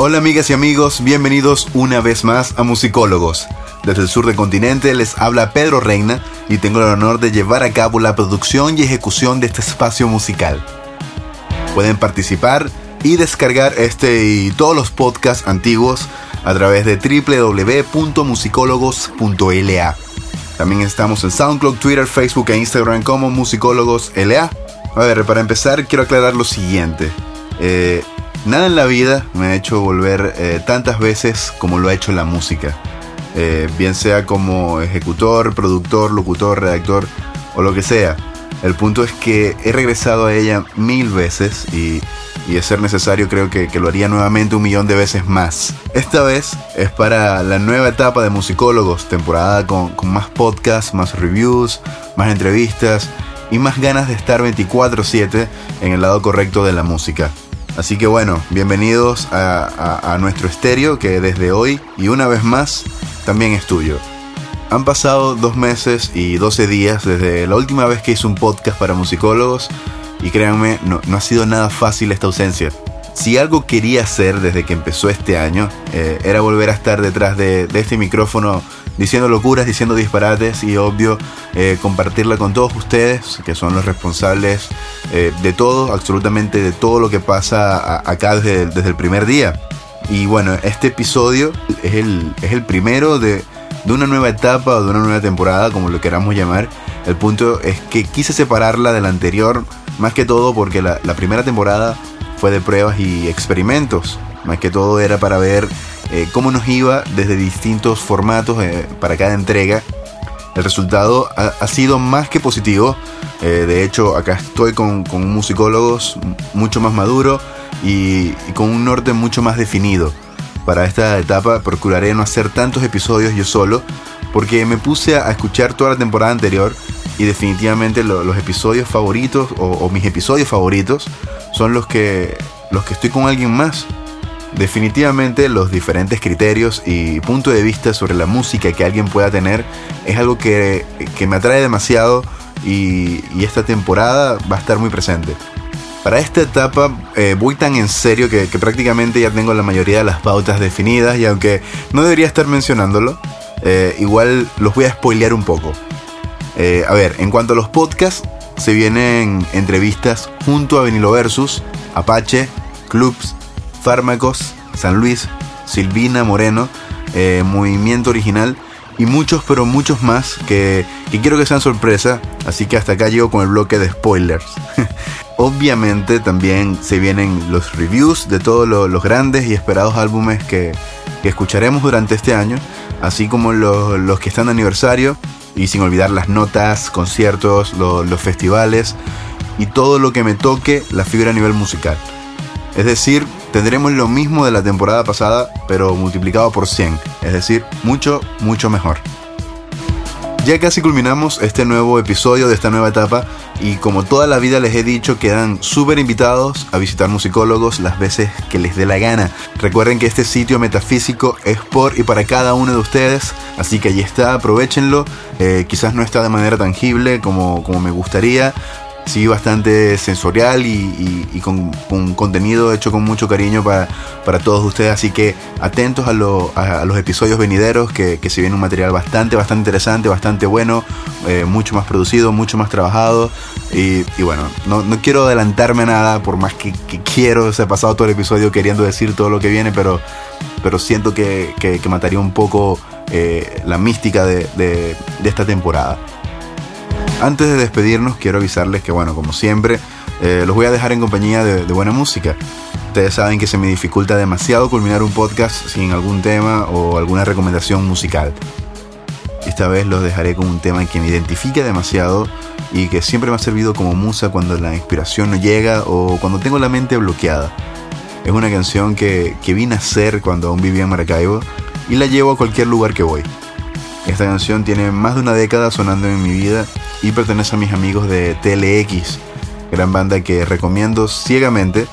Hola amigas y amigos, bienvenidos una vez más a Musicólogos. Desde el sur del continente les habla Pedro Reina y tengo el honor de llevar a cabo la producción y ejecución de este espacio musical. Pueden participar y descargar este y todos los podcasts antiguos a través de www.musicólogos.la. También estamos en SoundCloud, Twitter, Facebook e Instagram como Musicólogos LA. A ver, para empezar quiero aclarar lo siguiente. Eh, nada en la vida me ha hecho volver eh, tantas veces como lo ha hecho la música. Eh, bien sea como ejecutor, productor, locutor, redactor o lo que sea. El punto es que he regresado a ella mil veces y, y de ser necesario creo que, que, lo haría nuevamente un millón de veces más. Esta vez es para la nueva etapa de musicólogos, temporada con, con más podcasts, más reviews, más entrevistas y más ganas de estar 24/7 en el lado correcto de la música. Así que bueno, bienvenidos a, nuestro estéreo que desde hoy y una vez más también es tuyo. Han pasado dos meses y 12 días desde la última vez que hice un podcast para musicólogos y créanme, no, no ha sido nada fácil esta ausencia. Si algo quería hacer desde que empezó este año, eh, era volver a estar detrás de, este micrófono diciendo locuras, diciendo disparates y obvio eh, compartirla con todos ustedes, que son los responsables eh, de todo, absolutamente de todo lo que pasa a, acá desde, desde el primer día. Y bueno, este episodio es el, es el primero de, de una nueva etapa o de una nueva temporada, como lo queramos llamar. El punto es que quise separarla de la anterior, más que todo porque la primera temporada fue de pruebas y experimentos. Más que todo era para ver eh, cómo nos iba desde distintos formatos eh, para cada entrega. El resultado ha, sido más que positivo. Eh, de hecho, acá estoy con, con musicólogos mucho más maduro y con un norte mucho más definido para esta etapa procuraré no hacer tantos episodios yo solo, porque me puse a escuchar toda la temporada anterior y definitivamente lo, los episodios favoritos o, mis episodios favoritos son los que, los que estoy con alguien más. Definitivamente los diferentes criterios y punto de vista sobre la música que alguien pueda tener es algo que, que me atrae demasiado y, esta temporada va a estar muy presente. Para esta etapa eh, voy tan en serio que, que, prácticamente ya tengo la mayoría de las pautas definidas y aunque no debería estar mencionándolo, eh, igual los voy a spoilear un poco. Eh, a ver, en cuanto a los podcasts, se vienen entrevistas junto a Vinilo Versus, Apache, Clubs, Fármacos, San Luis, Silvina Moreno, eh, Movimiento Original y muchos, pero muchos más que, que quiero que sean sorpresa, así que hasta acá llego con el bloque de spoilers. Obviamente también se vienen los reviews de todos lo, los grandes y esperados álbumes que, que, escucharemos durante este año, así como los, los, que están de aniversario, y sin olvidar las notas, conciertos, lo, los festivales y todo lo que me toque la fibra a nivel musical. Es decir, tendremos lo mismo de la temporada pasada, pero multiplicado por 100, es decir, mucho, mucho mejor. Ya casi culminamos este nuevo episodio de esta nueva etapa y como toda la vida les he dicho quedan súper invitados a visitar musicólogos las veces que les dé la gana. Recuerden que este sitio metafísico es por y para cada uno de ustedes, así que allí está, aprovechenlo. Eh, quizás no está de manera tangible como, como me gustaría, sí bastante sensorial y, con, con, contenido hecho con mucho cariño para, para todos ustedes. Así que atentos a, lo, a, a los episodios venideros, que, que, se viene un material bastante, bastante interesante, bastante bueno, eh, mucho más producido, mucho más trabajado. Y, bueno, no, no, quiero adelantarme nada, por más que, que quiero, se ha pasado todo el episodio queriendo decir todo lo que viene, pero, pero siento que, que mataría un poco eh, la mística de, de esta temporada. Antes de despedirnos, quiero avisarles que, bueno, como siempre, eh, los voy a dejar en compañía de, de, buena música. Ustedes saben que se me dificulta demasiado culminar un podcast sin algún tema o alguna recomendación musical. Esta vez los dejaré con un tema que me identifica demasiado y que siempre me ha servido como musa cuando la inspiración no llega o cuando tengo la mente bloqueada. Es una canción que, que vi nacer cuando aún vivía en Maracaibo y la llevo a cualquier lugar que voy. Esta canción tiene más de una década sonando en mi vida y pertenece a mis amigos de TLX, gran banda que recomiendo ciegamente.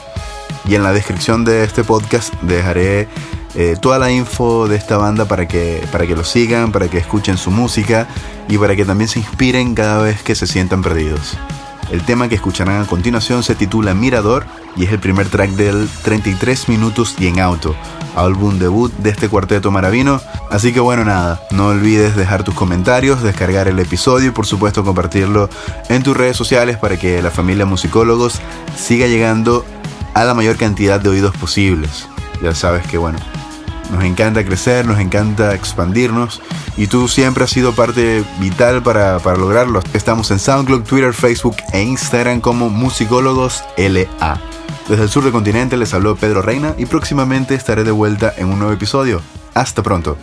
Y en la descripción de este podcast dejaré eh, toda la info de esta banda para que, para que lo sigan, para que escuchen su música y para que también se inspiren cada vez que se sientan perdidos. El tema que escucharán a continuación se titula Mirador y es el primer track del 33 minutos y en auto, álbum debut de este cuarteto maravino. Así que bueno, nada, no olvides dejar tus comentarios, descargar el episodio y por supuesto compartirlo en tus redes sociales para que la familia musicólogos siga llegando a la mayor cantidad de oídos posibles. Ya sabes que bueno, nos encanta crecer, nos encanta expandirnos y tú siempre has sido parte vital para, para lograrlo. Estamos en SoundCloud, Twitter, Facebook e Instagram como Musicólogos LA. Desde el sur del continente les habló Pedro Reina y próximamente estaré de vuelta en un nuevo episodio. Hasta pronto.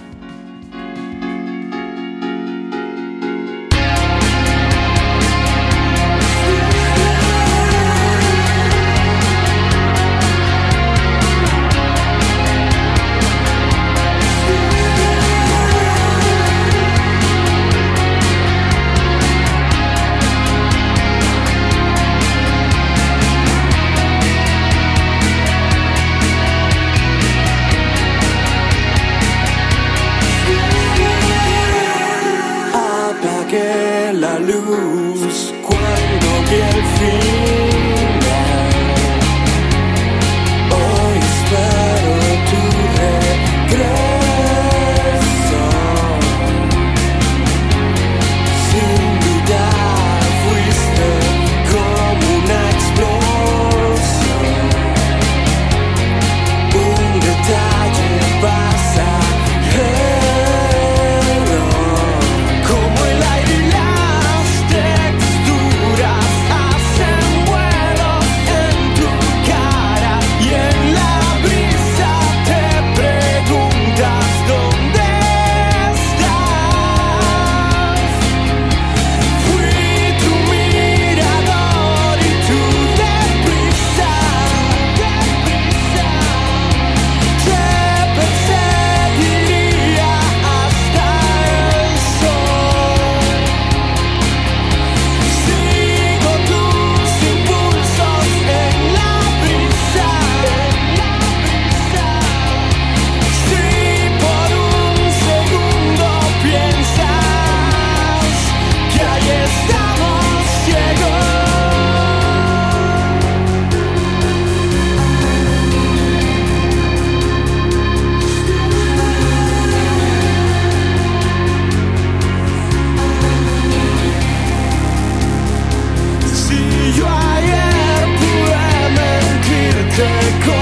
take off.